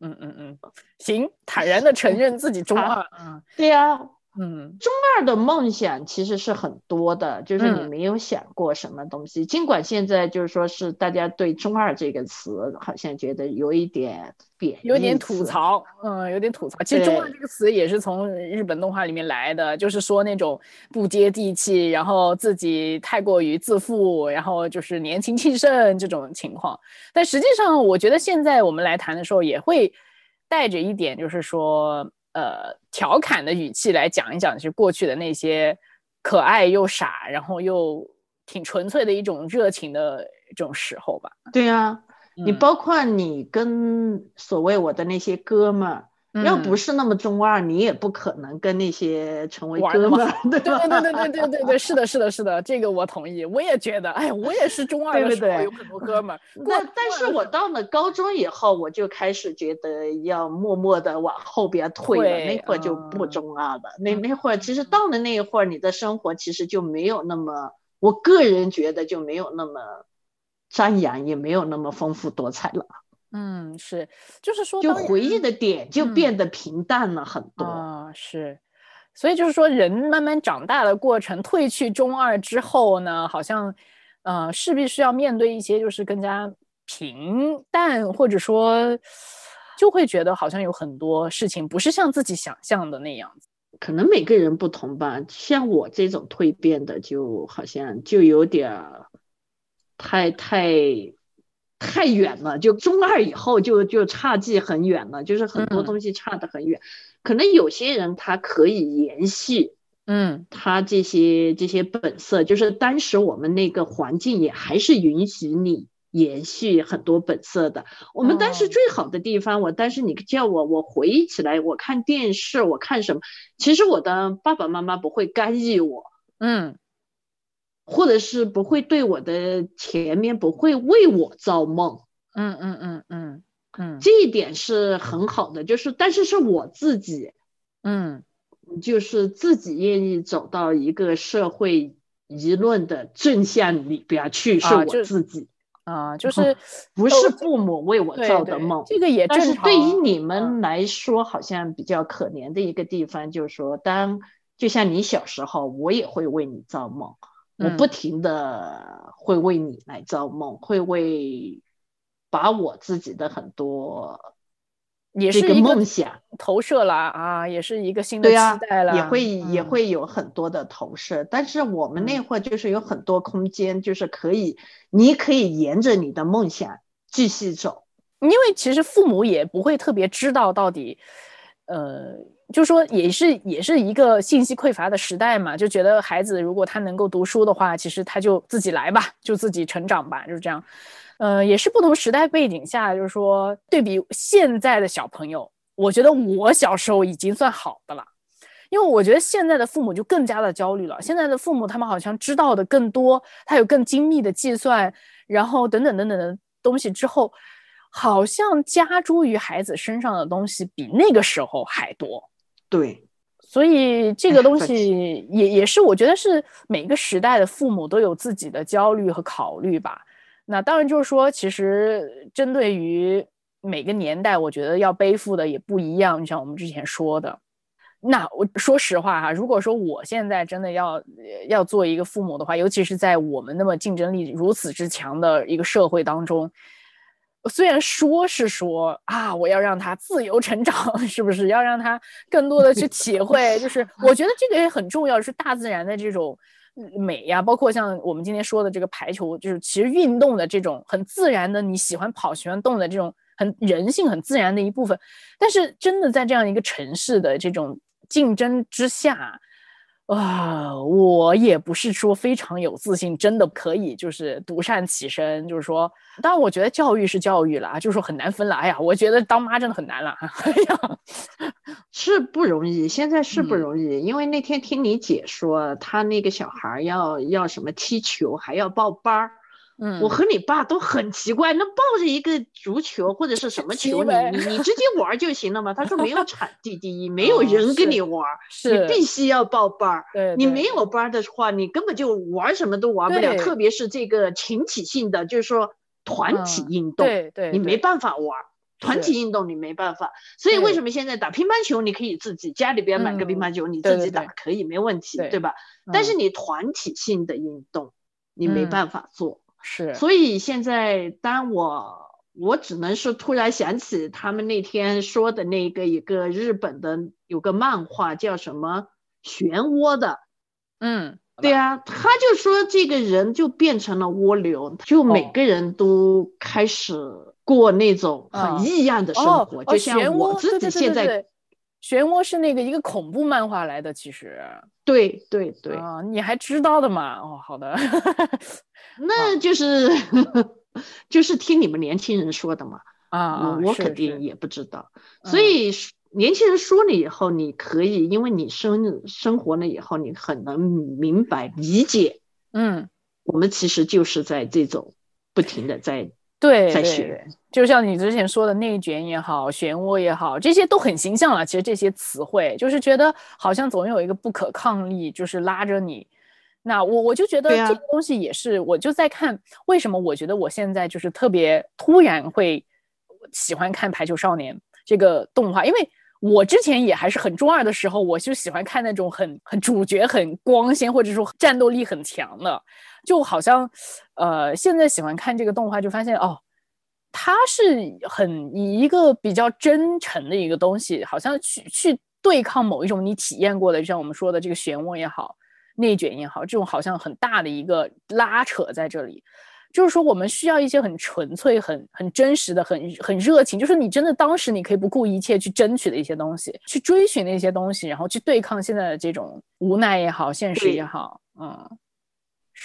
嗯嗯嗯，行，坦然的承认自己中二，嗯对呀、嗯中二的梦想其实是很多的，就是你嗯没有想过什么东西。尽管现在就是说是大家对“中二”这个词好像觉得有一点贬，有点吐。槽，嗯，有点吐槽。其实“中二”这个词也是从日本动画里面来的，就是说那种不接地气，然后自己太过于自负，然后就是年轻气盛这种情况。但实际上，我觉得现在我们来谈的时候，也会带着一点，就是说，呃，调侃的语气来讲一讲，就是过去的那些可爱又傻，然后又挺纯粹的一种热情的这种时候吧。对呀、你嗯包括你跟所谓我的那些哥们儿，要不嗯是那么中二，你也不可能跟那些成为哥们儿，对？对对对对对对对对，是的，是的，是的，这个我同意。我也觉得，哎，我也是中二对不对的时候有很多哥们儿。那但但是我到了高中以后，我就开始觉得要默默的往后边退了，那会儿就不嗯中二了。那那会儿其实到了那一会儿，你的生活其实就没有那么，我个人觉得就没有那么张扬，也没有那么丰富多彩了，嗯，是，就是说，就回忆的点就嗯变得平淡了很多。啊，是，所以就是说，人慢慢长大的过程，褪去中二之后呢，好像，呃，势必是要面对一些就是更加平淡，或者说就会觉得好像有很多事情不是像自己想象的那样子。可能每个人不同吧，像我这种蜕变的，就好像就有点儿太太太远了，就中二以后就就差距很远了，就是很多嗯东西差得很远。可能有些人他可以延续嗯他这些这些本色，就是当时我们那个环境也还是允许你延续很多本色的。我们当时哦最好的地方，我当时你叫我，我回忆起来，我看电视，我看什么，其实我的爸爸妈妈不会干预我，嗯或者是不会对我的前面不会为我造梦，嗯嗯嗯嗯嗯这一点是很好的。就是但是是我自己，嗯就是自己愿意走到一个社会舆论的正向里边儿去，是我自己，啊，就是不是父母为我造的梦。这个也但正常。是对于你嗯们来说，好像比较可怜的一个地方，就是说，当就像你小时候，我也会为你造梦，我不嗯停的会为你来造梦，会为把我自己的很多也是一个梦想，投射了啊，也是一个新的期待啦，也会也嗯会有很多的投射。但是我们那嗯会儿就是有很多空间，就是可以，你可以沿着你的梦想继续走。因为其实父母也不会特别知道到底，呃，就说也是也是一个信息匮乏的时代嘛，就觉得孩子如果他能够读书的话，其实他就自己来吧，就自己成长吧，就是这样。呃，也是不同时代背景下，就是说对比现在的小朋友，我觉得我小时候已经算好的了。因为我觉得现在的父母就更加的焦虑了。现在的父母他们好像知道的更多，他有更精密的计算，然后等等等等的东西之后，好像加诸于孩子身上的东西比那个时候还多。对，所以这个东西也也是我觉得是每个时代的父母都有自己的焦虑和考虑吧。那当然就是说，其实针对于每个年代，我觉得要背负的也不一样。就像我们之前说的，那我说实话哈，如果说我现在真的要呃要做一个父母的话，尤其是在我们那么竞争力如此之强的一个社会当中，虽然说是说啊，我要让他自由成长，是不是要让他更多的去体会？就是 我觉得这个也很重要，是大自然的这种嗯美呀，包括像我们今天说的这个排球，就是其实运动的这种很自然的，你喜欢跑喜欢动的这种很人性很自然的一部分。但是真的在这样一个城市的这种竞争之下，啊、我也不是说非常有自信，真的可以就是独善其身。就是说，当然我觉得教育是教育了啊，就是说很难分了。哎呀，我觉得当妈真的很难了。哎呀，是不容易，现在是不嗯容易，因为那天听你姐说，她那个小孩儿要要什么踢球，还要报班儿。嗯，我和你爸都很奇怪，那抱着一个足球或者是什么球，你你你直接玩儿就行了嘛。他说没有场地第一，没有哦人跟你玩你必须要报班儿。对，你没有班儿的话，你根本就玩儿什么都玩不了，特别是这个群体性的，就是说团体嗯运动，对对，你没办法玩儿。团体运动你没办法，所以为什么现在打乒乓球你可以自己家里边买个乒嗯乓球，你自己打可以没问题，对对吧？但是嗯你团体性的运动你没嗯办法做。是，所以现在，当我我只能是突然想起他们那天说的那个一个日本的有个漫画叫什么漩涡的，嗯，对啊，他就说这个人就变成了蜗牛，就每哦个人都开始过那种啊很异样的生哦活，哦就像我自己现在，漩涡是那个一个恐怖漫画来的，其实对对对，啊，你还知道的嘛？哦，好的，那就是 就是听你们年轻人说的嘛。啊啊，我肯定也不知道，所嗯以说年轻人说了以后，你可以，因为你生生活了以后，你很能明白理解，嗯。我们其实就是在这种不停的在对就像你之前说的内卷也好，漩涡也好，这些都很形象了。其实这些词汇就是觉得好像总有一个不可抗力，就是拉着你。那我我就觉得这个东西也是，我就在看为什么我觉得我现在就是特别突然会喜欢看《排球少年》这个动画，因为我之前也还是很中二的时候，我就喜欢看那种很很主角很光鲜或者说战斗力很强的，就好像呃现在喜欢看这个动画，就发现哦。它是很以一个比较真诚的一个东西，好像去去对抗某一种你体验过的，就像我们说的这个漩涡也好，内卷也好，这种好像很大的一个拉扯在这里。就是说，我们需要一些很纯粹、很很真实的、很很热情，就是你真的当时你可以不顾一切去争取的一些东西，去追寻的一些东西，然后去对抗现在的这种无奈也好、现实也好。嗯，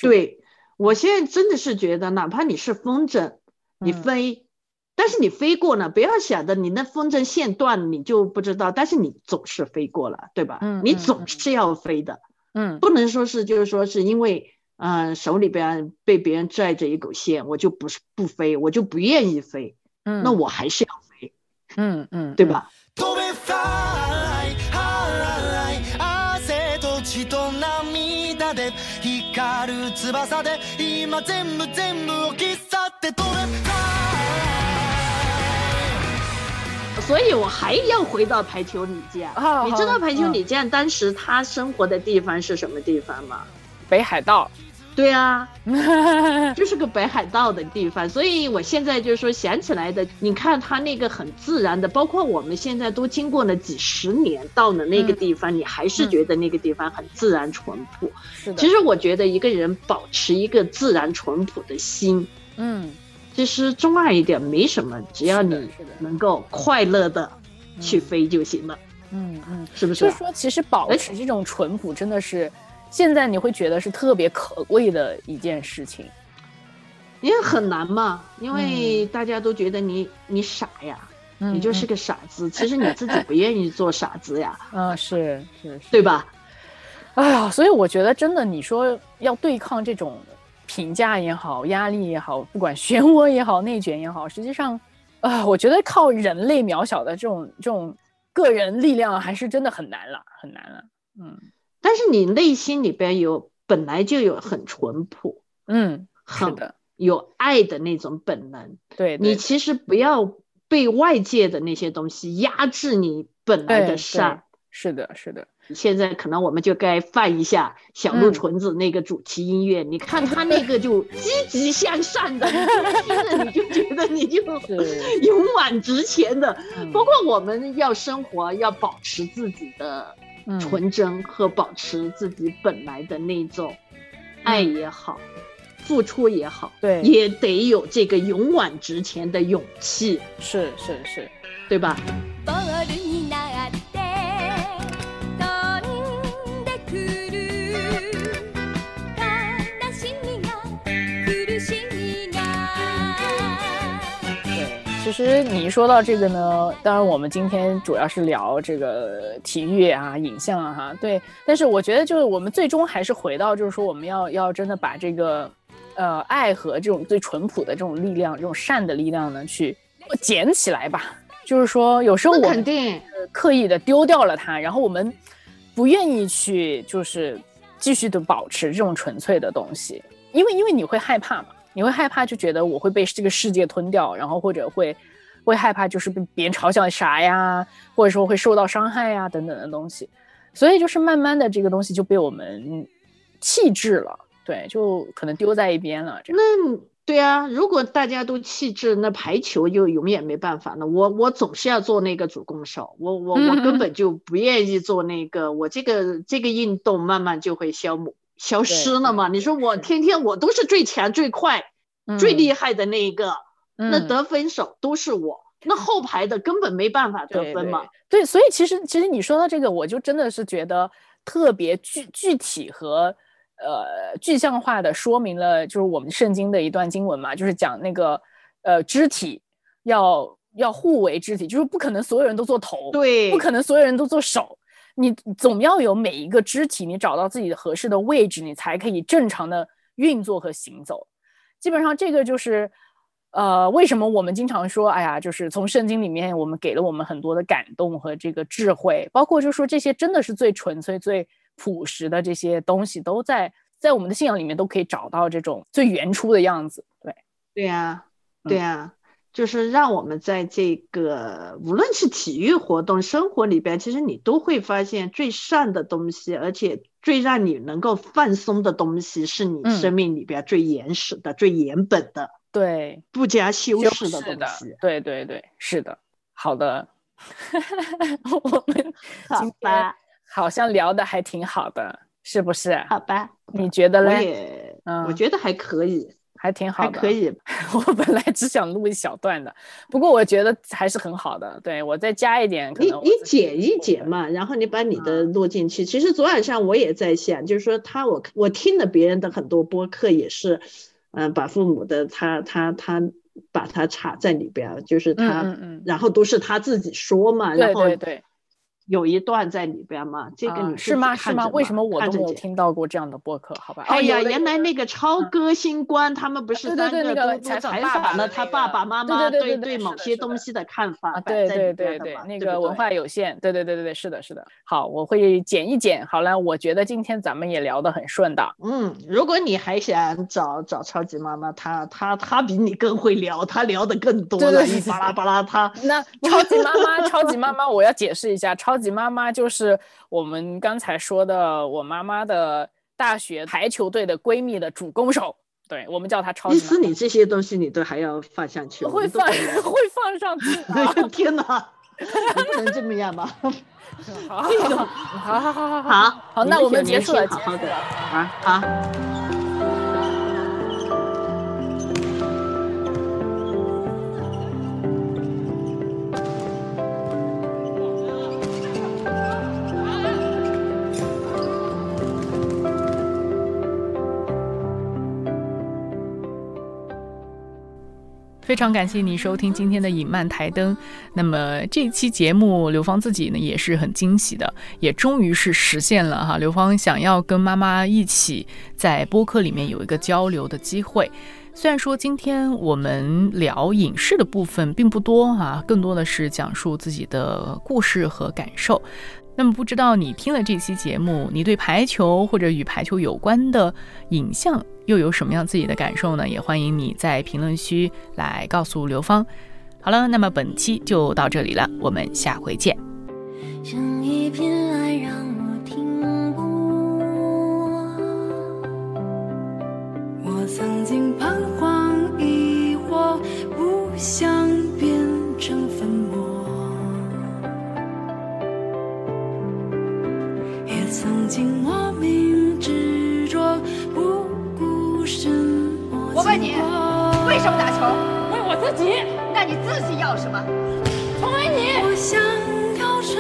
对我现在真的是觉得，哪怕你是风筝，你飞，但是你飞过呢，不要想着你那风筝线断了你就不知道，但是你总是飞过了，对吧？嗯，你总是要飞的。嗯，不能说是就是说是因为。嗯，手里边被别人拽着一根线，我就不是不飞，我就不愿意飞。嗯，那我还是要飞。嗯嗯，对吧？所以我还要回到排球女将。你知道排球女将当时她生活的地方是什么地方吗？北海道。对啊，就是个北海道的地方，所以我现在就是说想起来的，你看他那个很自然的，包括我们现在都经过了几十年，到了那个地方，你还是觉得那个地方很自然淳朴。是的，其实我觉得一个人保持一个自然淳朴的心，嗯，其实中二一点没什么，只要你能够快乐的去飞就行了。嗯嗯，是不是？就是说，其实保持这种淳朴真的是。现在你会觉得是特别可贵的一件事情，因为很难嘛，因为大家都觉得你你傻呀，你就是个傻子。其实你自己不愿意做傻子呀。嗯，是是，对吧？哎呀，所以我觉得真的，你说要对抗这种评价也好，压力也好，不管漩涡也好，内卷也好，实际上，啊，我觉得靠人类渺小的这种这种个人力量，还是真的很难了，很难了。嗯。但是你内心里边有本来就有很淳朴，嗯，很有爱的那种本能。对，你其实不要被外界的那些东西压制你本来的善。是的，是的。现在可能我们就该放一下小鹿纯子那个主题音乐，你看他那个就积极向上的，听着你就觉得你就勇往直前的。包括我们要生活，要保持自己的。纯真和保持自己本来的那种爱也好，付出也好，对，也得有这个勇往直前的勇气。是是是，对吧？其实你一说到这个呢，当然我们今天主要是聊这个体育啊、影像啊，哈，对。但是我觉得就是我们最终还是回到，就是说我们要要真的把这个，呃，爱和这种最淳朴的这种力量、这种善的力量呢，去捡起来吧。就是说有时候我肯定刻意的丢掉了它，然后我们不愿意去就是继续的保持这种纯粹的东西，因为因为你会害怕嘛。你会害怕，就觉得我会被这个世界吞掉，然后或者会会害怕，就是被别人嘲笑啥呀，或者说会受到伤害呀等等的东西，所以就是慢慢的这个东西就被我们弃置了，对，就可能丢在一边了。那对啊，如果大家都弃置，那排球就永远没办法了。我我总是要做那个主攻手，我我我根本就不愿意做那个，我这个这个运动慢慢就会消磨。消失了嘛？你说我天天我都是最强、最快、最厉害的那一个，那得分手都是我，那后排的根本没办法得分嘛。对，所以其实其实你说到这个，我就真的是觉得特别具具体和呃具象化的说明了，就是我们圣经的一段经文嘛，就是讲那个呃肢体要要互为肢体，就是不可能所有人都做头，对，不可能所有人都做手。你总要有每一个肢体，你找到自己的合适的位置，你才可以正常的运作和行走。基本上，这个就是，呃，为什么我们经常说，哎呀，就是从圣经里面，我们给了我们很多的感动和这个智慧，包括就是说这些真的是最纯粹、最朴实的这些东西，都在在我们的信仰里面都可以找到这种最原初的样子。对，对呀，对呀。就是让我们在这个无论是体育活动、生活里边，其实你都会发现最善的东西，而且最让你能够放松的东西，是你生命里边最原始的、最原本的。对，不加修饰的东西。对对对，是的。好的，我们好今天吧，好像聊的还挺好的，是不是？好吧，你觉得我嘞？也嗯我觉得还可以，还挺好的，还可。以。我本来只想录一小段的，不过我觉得还是很好的。对我再加一点，可你你能我自己剪一。剪嘛，然后你把你的嗯录进去。其实昨晚上我也在想，就是说他我我听了别人的很多播客也是，嗯、把父母的他他他把它插在里边儿，就是嗯他，嗯嗯，然后都是他自己说嘛，对然后对对，有一段在里边嘛，这个是吗？是吗？为什么我都没有听到过这样的播客？好吧。哎呀，哦原来那个超嗯歌星官他们不是对对三对那个采访了他爸爸妈妈对对对对对对是某些东西的看法对对对对，对那个文化有限，对对对对对，是的，是的。好，我会剪一剪。好了，我觉得今天咱们也聊得很顺的。嗯，如果你还想找找超级妈妈，她她她比你更会聊，她聊的更多了，对对对一巴拉巴拉，她那超级妈妈，超级妈妈，我要解释一下，超级妈妈就是我们刚才说的我妈妈的大学排球队的闺蜜的主攻手，对我们叫她超意级妈妈。思你这些东西你都还要放上去，会放 会放上去 的。天哪，你不能这么样吧？好好好好好好好，那我们结束了，好好的。啊好。非常感谢你收听今天的影漫台灯。那么这期节目，刘芳自己呢也是很惊喜的，也终于是实现了哈。刘芳想要跟妈妈一起在播客里面有一个交流的机会。虽然说今天我们聊影视的部分并不多啊，更多的是讲述自己的故事和感受。那么不知道你听了这期节目，你对排球或者与排球有关的影像又有什么样自己的感受呢？也欢迎你在评论区来告诉刘芳。好了，那么本期就到这里了，我们下回见。像一片爱让我停泊。我曾经彷徨疑惑，不想变成粉末，也曾经莫名执着，不我问你为什么打球？为我自己。那你自己要什么？成为你。我想要成